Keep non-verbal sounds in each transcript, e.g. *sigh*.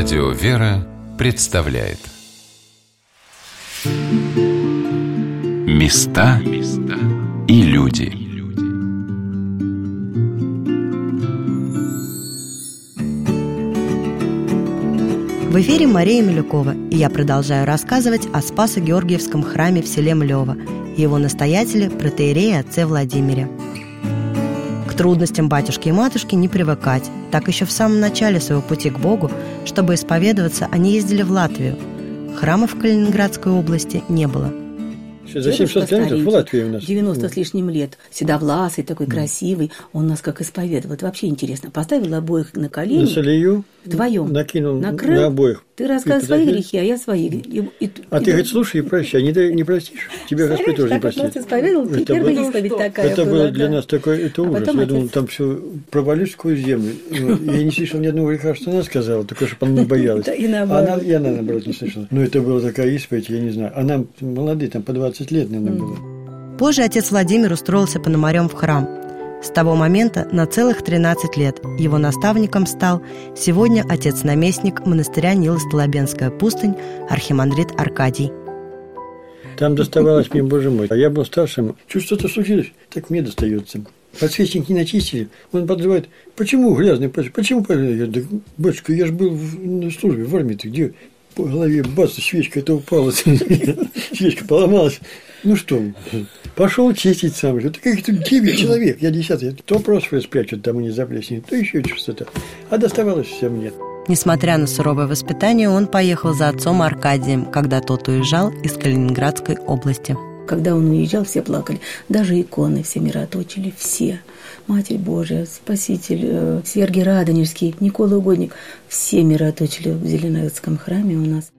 Радио «Вера» представляет. Места и люди. В эфире Мария Милюкова, и я продолжаю рассказывать о Спасо-Георгиевском храме в селе Млево его настоятеле, протеерее отце Владимире – трудностям батюшки и матушки не привыкать. Так еще в самом начале своего пути к Богу, чтобы исповедоваться, они ездили в Латвию. Храмов в Калининградской области не было – за 700 километров в Латвии у нас. 90 с лишним лет. Седовласый, такой mm. красивый. Он нас как исповедовал. Это вообще интересно. Поставил обоих на колени. На солью. Вдвоем. Накинул накрыл. на обоих. Ты рассказывай свои грехи, а я свои. И, и, а и, ты говорит, слушай и прощай, не, не простишь. Тебе Господь тоже не простит. исповедовал, ты это первая было, исповедь такая Это было для нас такой, это а ужас. Я думал, там все провалюсь сквозь землю. Ну, я не слышал ни одного греха, что она сказала, только чтобы она не боялась. *laughs* И она, я, наоборот, не слышала. Но это была такая исповедь, я не знаю. А нам молодые, там по 20 лет, наверное, было. Позже отец Владимир устроился пономарем в храм. С того момента на целых 13 лет его наставником стал сегодня отец-наместник монастыря Нило-Столобенская пустынь архимандрит Аркадий. Там доставалось мне, боже мой. А я был старшим. Чуть что-то случилось, так мне достается. Подсвечник не начистили. Он подрывает. Почему грязный? Почему? Я говорю, батюшка, я же был на службе в армии-то. Где? По голове бац, свечка это упала. *laughs* Свечка поломалась. Ну что, пошел чистить сам же. Это каких-то 9 человек, я десятый. То просто спрячут, тому не заплеснет, то еще что-то. А доставалось всем нет. Несмотря на суровое воспитание, он поехал за отцом Аркадием, когда тот уезжал из Калининградской области. Когда он уезжал, все плакали. Даже иконы все мироточили, все. Матерь Божия, Спаситель, э, Сергий Радонежский, Никола Угодник. Все мироточили в Зеленоградском храме у нас.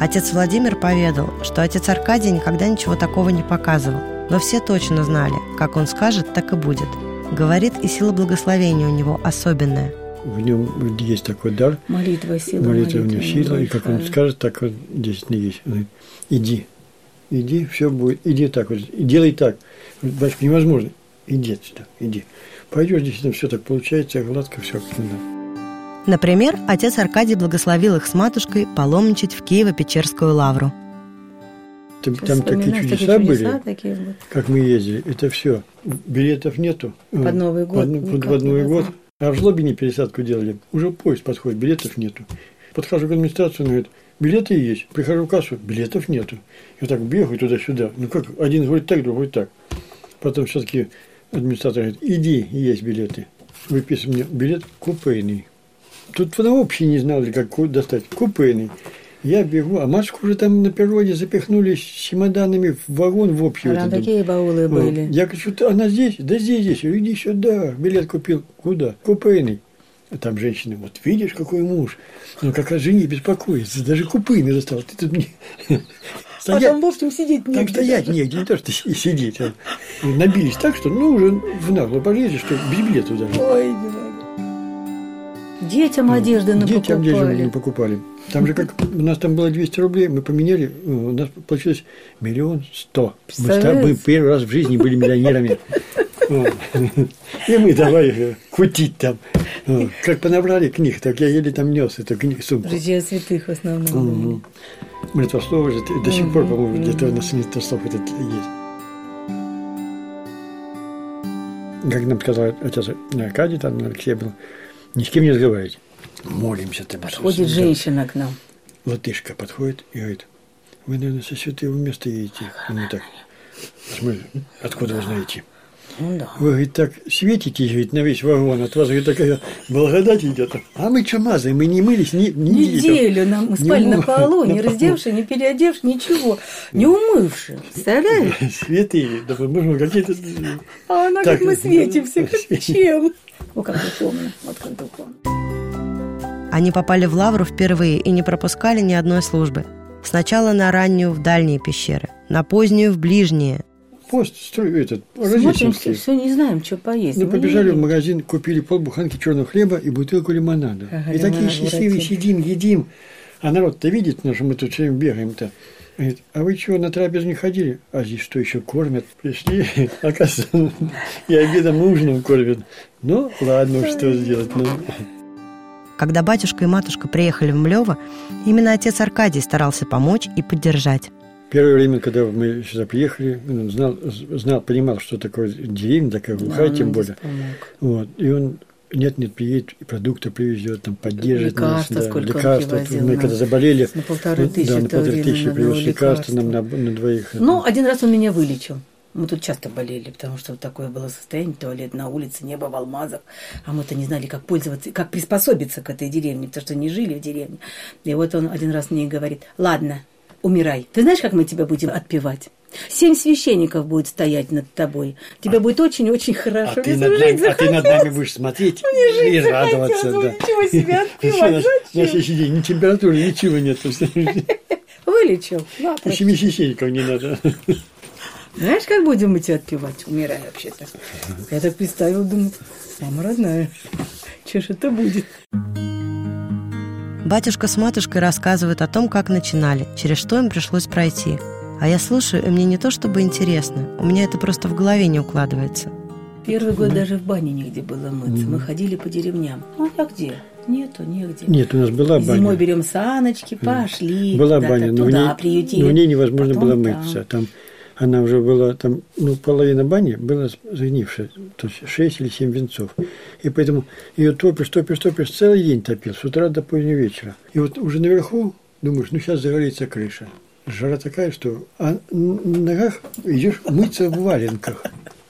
Отец Владимир поведал, что отец Аркадий никогда ничего такого не показывал, но все точно знали, как он скажет, так и будет. Говорит, и сила благословения у него особенная. В нем есть такой дар. Молитва, сила. Молитва, молитва у него сила, и как он скажет, так вот здесь не есть. Он говорит, иди, иди, все будет, иди так вот, и делай так. Батюшка, невозможно. Иди отсюда, иди. Пойдешь, действительно, все так получается, гладко, все как надо. Например, отец Аркадий благословил их с матушкой паломничать в Киево-Печерскую лавру. Там, там такие чудеса, чудеса были, такие как мы ездили. Это все. Билетов нету. Под Новый год. Под, под, под Новый год. А в Жлобине пересадку делали. Уже поезд подходит, билетов нету. Подхожу к администрации, он говорит, билеты есть. Прихожу в кассу, билетов нету. Вот так бегаю туда-сюда. Ну как, один говорит так, другой так. Потом все-таки администратор говорит, иди, есть билеты. Выписывай мне билет купейный. Тут вообще не знали, как достать. Купейный. Я бегу, а Машку уже там на природе запихнули с чемоданами в вагон в общий. Там такие баулы вот. были. Я говорю, что она здесь? Да здесь, здесь. Иди сюда. Билет купил. Куда? Купейный. А там женщина, вот видишь, какой муж. Ну, как о жене беспокоится. Даже купейный достал. Ты тут мне... Стоять, *laughs* а там, в общем, сидеть негде. Там стоять негде, не то, что сидеть. А набились так, что, ну, уже в нагло полезешь, что без билета даже. Ой, не Детям одежды на Детям одежды не покупали. Там же как у нас там было 200 рублей, мы поменяли, у нас получилось миллион сто. Мы, мы первый раз в жизни были миллионерами. И мы давай кутить там. Как понабрали книг, так я еле там нес эту книгу, сумку. Житие святых в основном. Молитвослов же до сих пор, по-моему, где-то у нас молитвослов этот есть. Как нам сказал отец Аркадий, там Алексей был, ни с кем не разговаривать. Молимся там. Подходит женщина к нам. Латышка подходит и говорит, вы, наверное, со святого места едете. Ну так, откуда вы знаете? Ну, да. Вы, говорит, так светитесь, ведь, на весь вагон, от вас, говорит, такая благодать идет. А мы что мазаем, мы не мылись ни, ни неделю. Нам, мы спали не на полу, не раздевши, не переодевши, ничего, не умывши. Представляешь? *laughs* Святые, да, может, какие-то... А она, так, как мы светимся, как *laughs* чем? О, как духовно, вот как духовно. Они попали в Лавру впервые и не пропускали ни одной службы. Сначала на раннюю в дальние пещеры, на позднюю в ближние. Пост строй этот, Смотрим, все, все не знаем, что поесть. Ну, побежали в магазин, купили полбуханки черного хлеба и бутылку лимонада. Ага, и такие счастливые сидим, едим. А народ-то видит, ну, что мы тут все время бегаем-то. Говорит, а вы чего, на трапезу не ходили? А здесь что, еще кормят? Пришли, *laughs* оказывается, и обедом ужином кормят. Ну, ладно, что сделать. Ну. Когда батюшка и матушка приехали в Млево, именно отец Аркадий старался помочь и поддержать. Первое время, когда мы сюда приехали, он знал, знал понимал, что такое деревня, такая глухая, да, тем более. Вот. И он нет, нет, приедет, и продукты привезет, там поддержит лекарства, нас. Да, сколько лекарства. возил, мы на, когда заболели, на полторы тысячи, да, на полторы тысячи привез лекарства нам на, на двоих. Ну, один раз он меня вылечил. Мы тут часто болели, потому что вот такое было состояние, туалет на улице, небо в алмазах, а мы-то не знали, как пользоваться, как приспособиться к этой деревне, потому что не жили в деревне. И вот он один раз мне говорит, ладно, умирай. Ты знаешь, как мы тебя будем отпевать? Семь священников будет стоять над тобой. Тебе а, будет очень-очень хорошо. А ты, над нами, а ты над нами будешь смотреть *laughs* Мне и радоваться. Да. Ничего себе *laughs* отпевать. На следующий день ни температуры, ничего нет. *laughs* Вылечил. Семи священников не надо. Знаешь, как будем мы тебя отпевать, умирая вообще-то? Я так представил, думаю, мама родная, что ж это будет? Батюшка с матушкой рассказывают о том, как начинали, через что им пришлось пройти. А я слушаю, и мне не то чтобы интересно, у меня это просто в голове не укладывается. Первый год да. даже в бане нигде было мыться. Мы ходили по деревням. Ну, а где? Нету, нигде. Нет, у нас была баня. Зимой берем саночки, пошли. Была баня, но туда, в ней, но в ней невозможно Потом было мыться. Там она уже была, там, ну, половина бани была загнившая, то есть 6 или 7 венцов. И поэтому ее топишь, топишь, топишь, целый день топил, с утра до позднего вечера. И вот уже наверху думаешь, ну, сейчас загорится крыша. Жара такая, что а на ногах идешь мыться в валенках.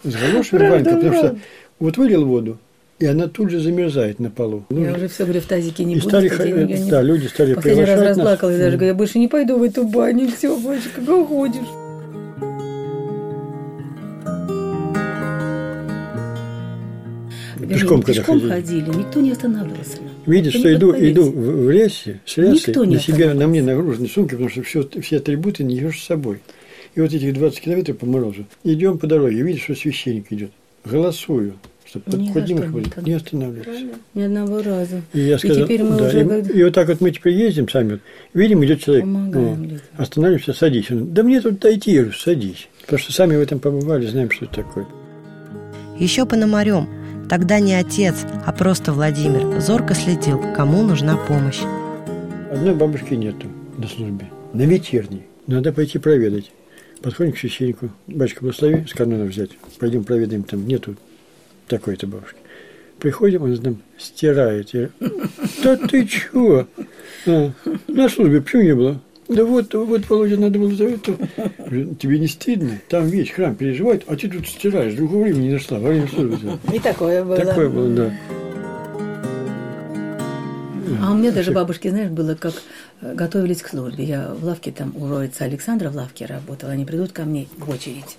С галошами в валенках, потому что вот вылил воду, и она тут же замерзает на полу. Я ну, уже все говорю, в тазике не и буду. Стали, ходить, да, люди стали Последний раз разплакалась, даже говорю, я больше не пойду в эту баню, все, больше как уходишь. Пешком, когда пешком ходили. ходили, никто не останавливался. Видишь, что иду, иду в, в лесе, с леса, на себе, на мне нагружены сумки, потому что все, все атрибуты несешь с собой. И вот этих 20 километров по морозу. Идем по дороге, видишь, что священник идет. Голосую, чтобы Ни хоть не, не останавливаться. Ни одного раза. И я сказал, и теперь мы да, уже... И, и вот так вот мы теперь ездим сами, вот, видим, идет человек, ну, останавливаемся, садись. Он, да мне тут дойти, я говорю, садись. Потому что сами в этом побывали, знаем, что это такое. Еще Пономарем – Тогда не отец, а просто Владимир зорко следил, кому нужна помощь. Одной бабушки нету на службе, на вечерней. Надо пойти проведать. Подходим к священнику. Батюшка, благослови, с канона взять. Пойдем проведаем, там нету такой-то бабушки. Приходим, он там стирает. Я, да ты чего? А, на службе почему не было? Да вот, вот, Володя, надо было за это. Тебе не стыдно? Там весь храм переживает, а ты тут стираешь. Другого времени не нашла, во время службы. И такое было. Такое было, да. А у меня даже бабушки, знаешь, было как э, готовились к службе. Я в лавке там у Роица Александра в лавке работала. Они придут ко мне в очередь.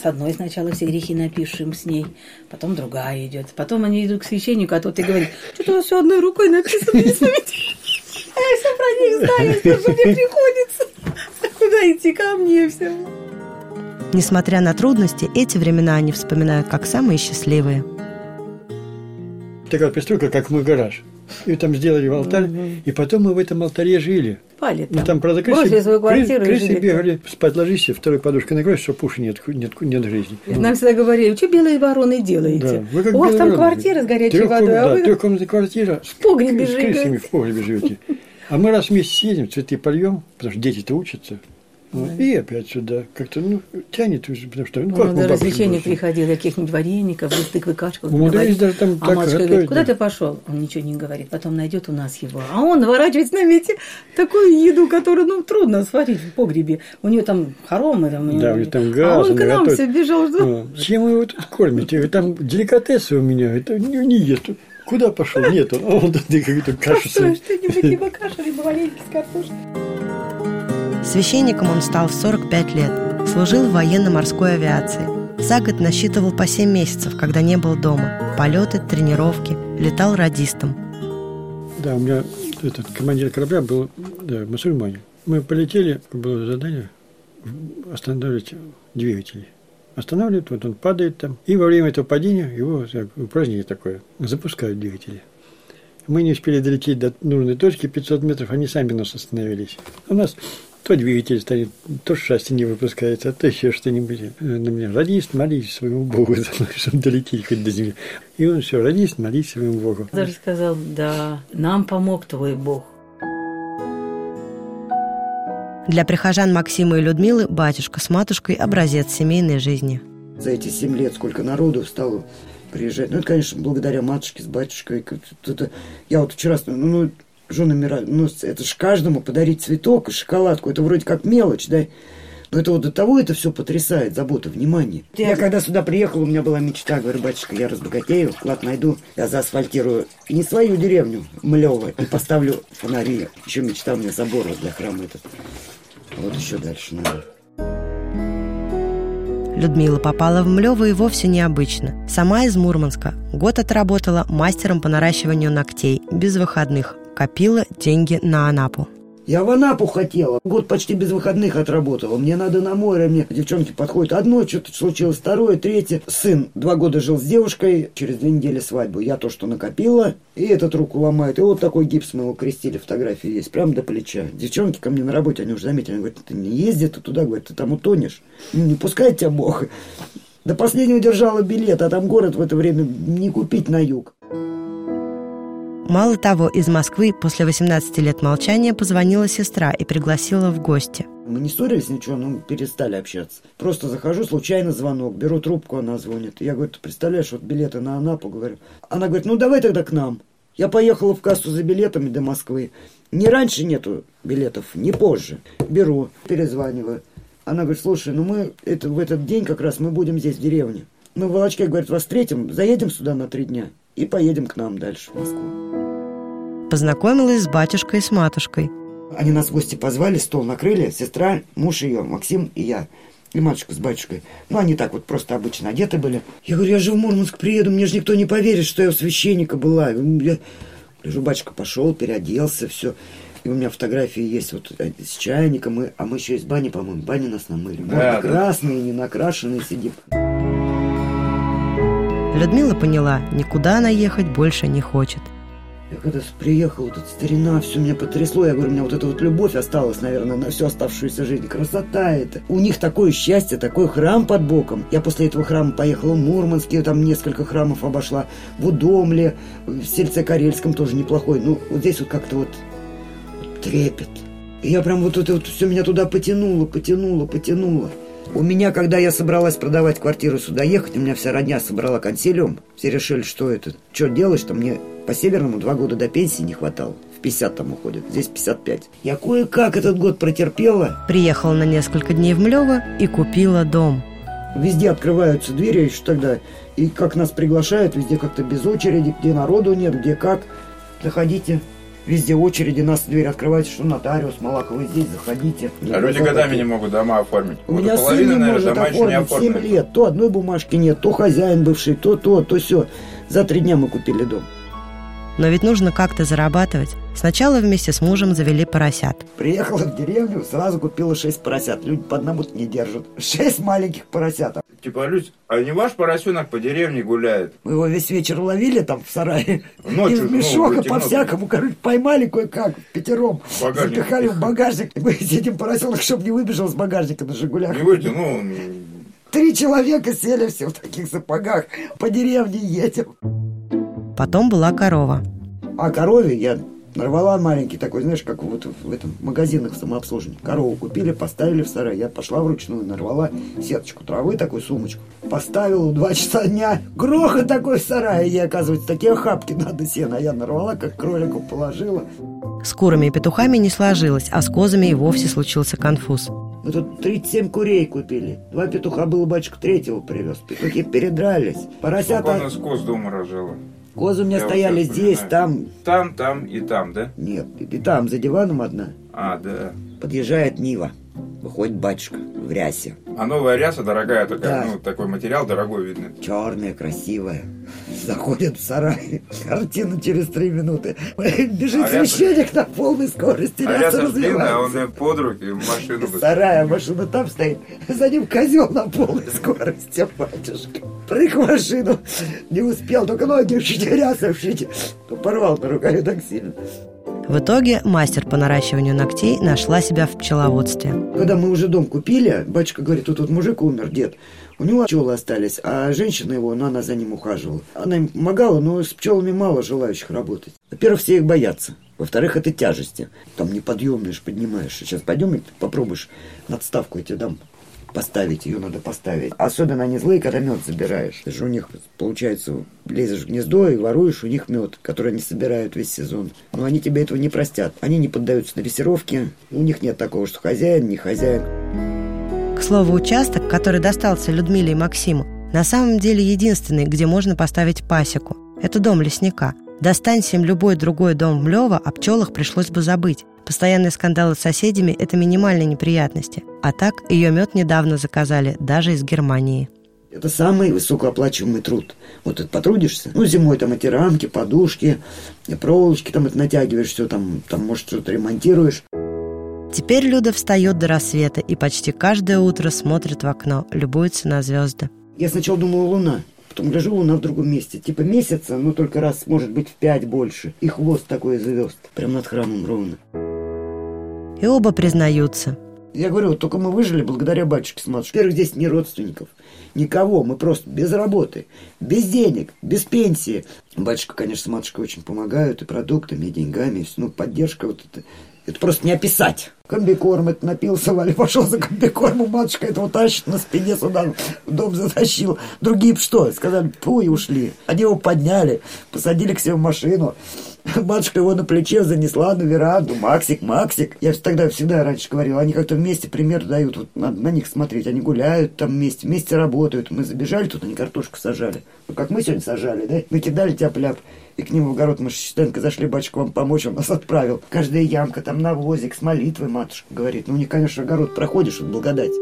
С одной сначала все грехи напишем с ней, потом другая идет. Потом они идут к священнику, а тот и говорит, что-то у вас все одной рукой написано, *laughs* а я все про них знаю, что мне приходится. Идти ко мне все. Несмотря на трудности, эти времена они вспоминают как самые счастливые. Такая пристройка, как мой гараж. И там сделали алтарь, угу. и потом мы в этом алтаре жили. Спали там. Ну, там, правда, крысы, свою крысы, крысы бегали, спать ложись, второй подушкой накроешь, что пуши нет, нет, нет жизни. Нам всегда говорили, что белые вороны делаете? Да. Вы как У вас там квартира с горячей Трех, водой, а да, вы... трехкомнатная квартира в погребе с, с крысами в погребе живете. А мы раз в месяц съедем, цветы польем, потому что дети-то учатся. Вот. И опять сюда. Как-то, ну, тянет уже, потому что... Ну, как ну, до развлечений приходил, каких-нибудь вареников, тыквы, кашку. Умудрились даже там а так готовить, говорит, куда да. ты пошел? Он ничего не говорит, потом найдет у нас его. А он наворачивает на мете такую еду, которую, ну, трудно сварить в погребе. У нее там хоромы. Там, да, у нее там газ. А он к нам все бежал. Что... Ну, чем вы его тут кормите? Там деликатесы у меня, это не, не ест. Куда пошел? Нет, он, он тут какую-то кашу. Что-нибудь либо *laughs* кашу, либо вареники с картошкой. Священником он стал в 45 лет. Служил в военно-морской авиации. За год насчитывал по 7 месяцев, когда не был дома. Полеты, тренировки. Летал радистом. Да, у меня этот командир корабля был да, мусульманин. Мы полетели, было задание останавливать двигатели. Останавливают, вот он падает там. И во время этого падения его упражнение такое. Запускают двигатели. Мы не успели долететь до нужной точки, 500 метров, они сами нас остановились. У нас То двигатель станет, то счастье не выпускается, то еще что-нибудь. На меня радист, молись своему Богу, *laughs* чтобы долететь хоть до земли. И он все, радист, молись своему Богу. Даже сказал, да, нам помог твой Бог. Для прихожан Максима и Людмилы батюшка с матушкой – образец семейной жизни. За эти семь лет сколько народу стало приезжать. Ну, это, конечно, благодаря матушке с батюшкой. Я вот вчера, ну, ну жены ну, это же каждому подарить цветок и шоколадку. Это вроде как мелочь, да? Но это вот до того это все потрясает, забота, внимание. Я когда сюда приехал, у меня была мечта, говорю, батюшка, я разбогатею, вклад найду, я заасфальтирую не свою деревню, Млево, и поставлю фонари. Еще мечта у меня забор вот для храма этот. Вот еще дальше надо. Людмила попала в Млёво и вовсе необычно. Сама из Мурманска. Год отработала мастером по наращиванию ногтей, без выходных. Копила деньги на Анапу. Я в Анапу хотела. Год почти без выходных отработала. Мне надо на море. Мне девчонки подходят. Одно что-то случилось, второе, третье. Сын два года жил с девушкой. Через две недели свадьбу. Я то, что накопила. И этот руку ломает. И вот такой гипс мы его крестили. Фотографии есть. Прямо до плеча. Девчонки ко мне на работе, они уже заметили. Они говорят, ты не езди ты туда, говорят, ты там утонешь. Не пускай тебя Бог. До последнего держала билет, а там город в это время не купить на юг. Мало того, из Москвы после 18 лет молчания позвонила сестра и пригласила в гости. Мы не ссорились ничего, но перестали общаться. Просто захожу, случайно звонок, беру трубку, она звонит. Я говорю, ты представляешь, вот билеты на Анапу, говорю. Она говорит, ну давай тогда к нам. Я поехала в кассу за билетами до Москвы. Ни раньше нету билетов, ни позже. Беру, перезваниваю. Она говорит, слушай, ну мы это, в этот день как раз мы будем здесь, в деревне. Мы в Волочке, говорит, вас встретим, заедем сюда на три дня и поедем к нам дальше в Москву познакомилась с батюшкой и с матушкой. Они нас в гости позвали, стол накрыли, сестра, муж ее, Максим и я. И матушка с батюшкой. Ну, они так вот просто обычно одеты были. Я говорю, я же в Мурманск приеду, мне же никто не поверит, что я у священника была. Я... Лежу, батюшка пошел, переоделся, все. И у меня фотографии есть вот э, с чайником, и, а мы еще из бани, по-моему, бани нас намыли. Да, да. красные, не накрашенные сидим. Людмила поняла, никуда она ехать больше не хочет. Я когда приехал, вот эта старина, все меня потрясло. Я говорю, у меня вот эта вот любовь осталась, наверное, на всю оставшуюся жизнь. Красота это. У них такое счастье, такой храм под боком. Я после этого храма поехала в Мурманск, там несколько храмов обошла. В Удомле, в Сельце Карельском тоже неплохой. Ну, вот здесь вот как-то вот трепет. И я прям вот это вот все меня туда потянуло, потянуло, потянуло. У меня, когда я собралась продавать квартиру сюда ехать, у меня вся родня собрала консилиум. Все решили, что это, что делать, что мне по Северному два года до пенсии не хватало. В 50 там уходит, здесь 55. Я кое-как этот год протерпела. Приехала на несколько дней в Млево и купила дом. Везде открываются двери еще тогда. И как нас приглашают, везде как-то без очереди, где народу нет, где как. Заходите. Везде очереди, нас дверь открывается, что нотариус, Малахов, вы здесь, заходите. А люди годами не могут дома оформить. У меня сын не наверное, может оформить 7 лет. То одной бумажки нет, то хозяин бывший, то то, то все. За три дня мы купили дом. Но ведь нужно как-то зарабатывать. Сначала вместе с мужем завели поросят. Приехала в деревню, сразу купила шесть поросят. Люди по одному не держат. Шесть маленьких поросят. Типа, Люсь, а не ваш поросенок по деревне гуляет? Мы его весь вечер ловили там в сарае. Ночью, Из мешока ну, по-всякому, короче, поймали кое-как пятером. Багажник. Запихали в багажник. Мы сидим поросенок, чтобы не выбежал с багажника на «Жигулях». Не вытянул. Три человека сели все в таких сапогах. По деревне едем. Потом была корова. А корове я нарвала маленький такой, знаешь, как вот в этом магазинах самообслуживания. Корову купили, поставили в сарай. Я пошла вручную, нарвала сеточку травы, такую сумочку. Поставила два часа дня. Грохот такой в сарае. И, оказывается, такие охапки надо сена. А я нарвала, как кролику положила. С курами и петухами не сложилось, а с козами и вовсе случился конфуз. Мы тут 37 курей купили. Два петуха был батюшка третьего привез. Петухи передрались. Поросята... Сколько у нас коз дома рожала? Козы у меня Я стояли вот здесь, там. Там, там и там, да? Нет, и там, за диваном одна. А, да. Подъезжает Нива. Выходит батюшка в рясе. А новая ряса дорогая такая, Да. ну, такой материал дорогой видно. Черная, красивая. Заходит в сарай. Картина через три минуты. Бежит А ряса- священник на полной скорости. А ряса ряса длинная, он под руки в машину сарая машина там стоит. За ним козел на полной скорости, батюшка. Прыг в машину. Не успел, только ноги вшите, ряса вшите. Порвал на рукаве так сильно. В итоге мастер по наращиванию ногтей нашла себя в пчеловодстве. Когда мы уже дом купили, батюшка говорит, тут вот мужик умер, дед. У него пчелы остались, а женщина его, ну, она за ним ухаживала. Она им помогала, но с пчелами мало желающих работать. Во-первых, все их боятся. Во-вторых, это тяжести. Там неподъемные ж поднимаешь. Сейчас пойдем и попробуешь надставку я тебе дам поставить, ее надо поставить. Особенно они злые, когда мед забираешь. Ты же у них, получается, лезешь в гнездо и воруешь у них мед, который они собирают весь сезон. Но они тебе этого не простят. Они не поддаются дрессировке. У них нет такого, что хозяин, не хозяин. К слову, участок, который достался Людмиле и Максиму, на самом деле единственный, где можно поставить пасеку. Это дом лесника. Достанься им любой другой дом в Млево, о пчелах пришлось бы забыть. Постоянные скандалы с соседями – это минимальные неприятности. А так, ее мед недавно заказали даже из Германии. Это самый высокооплачиваемый труд. Вот это потрудишься. Ну, зимой там эти рамки, подушки, проволочки там это натягиваешь, все там, там может, что-то ремонтируешь. Теперь Люда встает до рассвета и почти каждое утро смотрит в окно, любуется на звезды. Я сначала думала луна, потом гляжу луна в другом месте. Типа месяца, но только раз, может быть, в пять больше. И хвост такой звезд. Прям над храмом ровно. И оба признаются. Я говорю, вот только мы выжили благодаря батюшке с матушкой. Во-первых, здесь ни родственников, никого. Мы просто без работы, без денег, без пенсии. Батюшка, конечно, с матушкой очень помогают и продуктами, и деньгами. И. Ну, поддержка вот это это просто не описать. Комбикорм это напился, Валя пошел за комбикормом, матушка этого тащит на спине сюда, в дом затащил. Другие что? Сказали, пу, и ушли. Они его подняли, посадили к себе в машину. Матушка его на плече занесла на веранду. Максик, Максик. Я тогда всегда раньше говорил, они как-то вместе пример дают. Вот надо на них смотреть. Они гуляют там вместе, вместе работают. Мы забежали тут, они картошку сажали. Ну, как мы сегодня сажали, да? Накидали тяп-ляп. И к ним в огород мы с зашли, батюшка вам помочь, он нас отправил. Каждая ямка, там навозик с молитвой, матушка говорит. Ну, не, конечно, огород проходишь, вот благодать.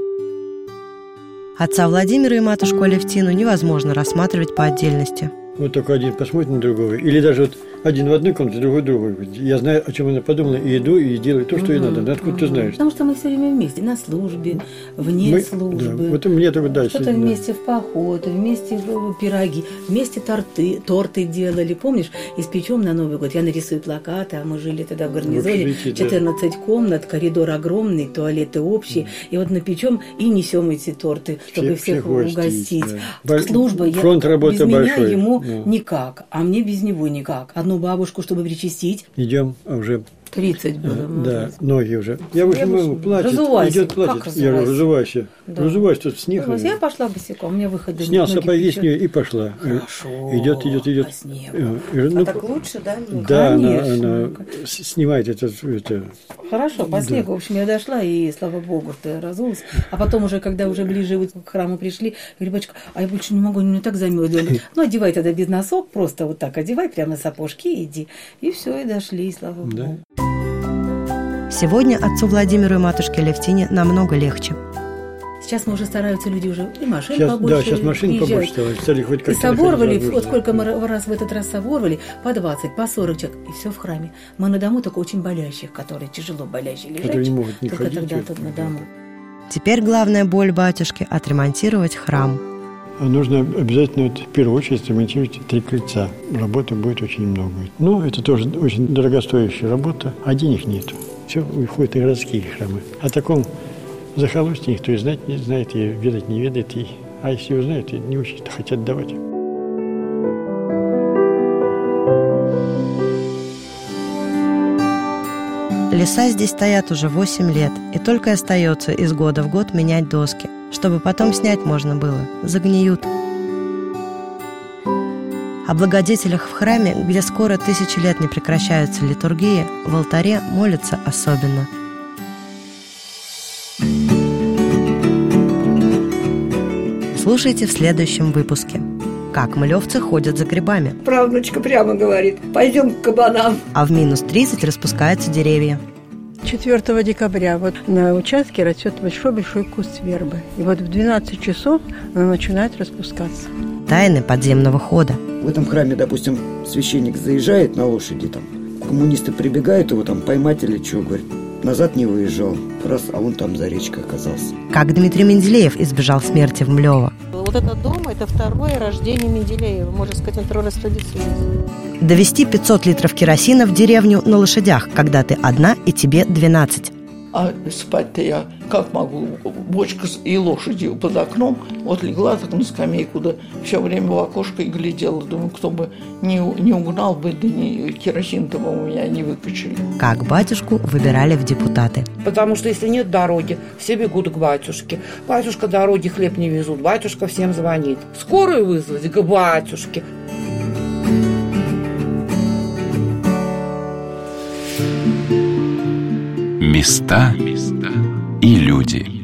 Отца Владимира и матушку Алевтину невозможно рассматривать по отдельности. Вот только один посмотрит на другого. Или даже вот один в одной комнате, другой в другой. Я знаю, о чем она подумала, и иду, и делаю то, что ей надо. Да откуда ты знаешь? Потому что мы все время вместе, на службе, вне Мы- службы. да, вот мне только да, Что-то да. вместе в поход, вместе в пироги, вместе торты, торты делали. Помнишь, испечем на Новый год. Я нарисую плакаты, а мы жили тогда в гарнизоне. общежитии, да. 14 комнат, коридор огромный, туалеты общие. И вот напечем и несем эти торты, чтобы Всех- всех, угостить, да. Служба, я- фронт работы без меня большой, ему да. никак, а мне без него никак. Одну бабушку, чтобы причастить, Идем, а уже 30 было. может да, быть. ноги уже. Я уже маму плачет, разувайся. идет Как плачет. Я разувайся? разувайся. Да. Разувайся, тут снег. Согласен. Я пошла босиком, у меня выхода Снял сапоги с нее и пошла. Хорошо. Идет, идет, идет. По снегу. Э, э, ну, а так лучше, да? Ну, Да, она, конечно. она с- снимает это, это Хорошо, по снегу, в общем, я дошла, и, слава богу, что разулась. А потом уже, когда уже ближе вот к храму пришли, говорю, батюшка, а я больше не могу, мне так замерзли. Ну, одевай тогда без носок, просто вот так одевай, прямо сапожки и иди. И все, и дошли, и слава Да. Сегодня отцу Владимиру и матушке Алевтине намного легче. Сейчас мы уже стараются люди уже и машин Сейчас, побольше да, сейчас машин побольше. Стали хоть И как-то соборвали, находить вот сколько мы ра- раз в этот раз соборвали, по 20, по 40 человек, и все в храме. Мы на дому только очень болящих, которые тяжело болящие лежат. Которые не могут ни только ходить, тогда тут на дому. Теперь главная боль батюшки – отремонтировать храм. А Нужно обязательно, вот, в первую очередь, ремонтировать три крыльца. Работы будет очень много. Ну, это тоже очень дорогостоящая работа, а денег нет. Все уходит на городские храмы. О таком захолустье никто и знать не знает, и ведать не ведает. И, а если узнают, и не очень хотят давать. Леса здесь стоят уже 8 лет, и только остается из года в год менять доски, чтобы потом снять можно было. Загниют. О благодетелях в храме, где скоро тысячи лет не прекращаются литургии, в алтаре молятся особенно. Слушайте в следующем выпуске. Как мылевцы ходят за грибами, Правнучка прямо говорит, пойдем к кабанам. а в минус 30 распускаются деревья. 4 декабря вот на участке растет большой-большой куст вербы. И вот в 12 часов она начинает распускаться. Тайны подземного хода. В этом храме, допустим, священник заезжает на лошади, там, коммунисты прибегают его там поймать или что, говорит, назад не выезжал. Раз, а он там за речкой оказался. Как Дмитрий Менделеев избежал смерти в Млево. Вот этот дом – это второе рождение Менделеева. Можно сказать, он второй раз родился Довести 500 литров керосина в деревню на лошадях, когда ты одна и тебе 12. А спать-то я как могу? Бочка и лошади под окном. Вот легла так на скамейку, да все время в окошко и глядела. Думаю, кто бы не, не угнал бы, да не, керосин-то бы у меня не выкачали. Как батюшку выбирали в депутаты. Потому что если нет дороги, все бегут к батюшке. Батюшка дороги хлеб не везут, батюшка всем звонит. Скорую вызвать к батюшке. места и люди.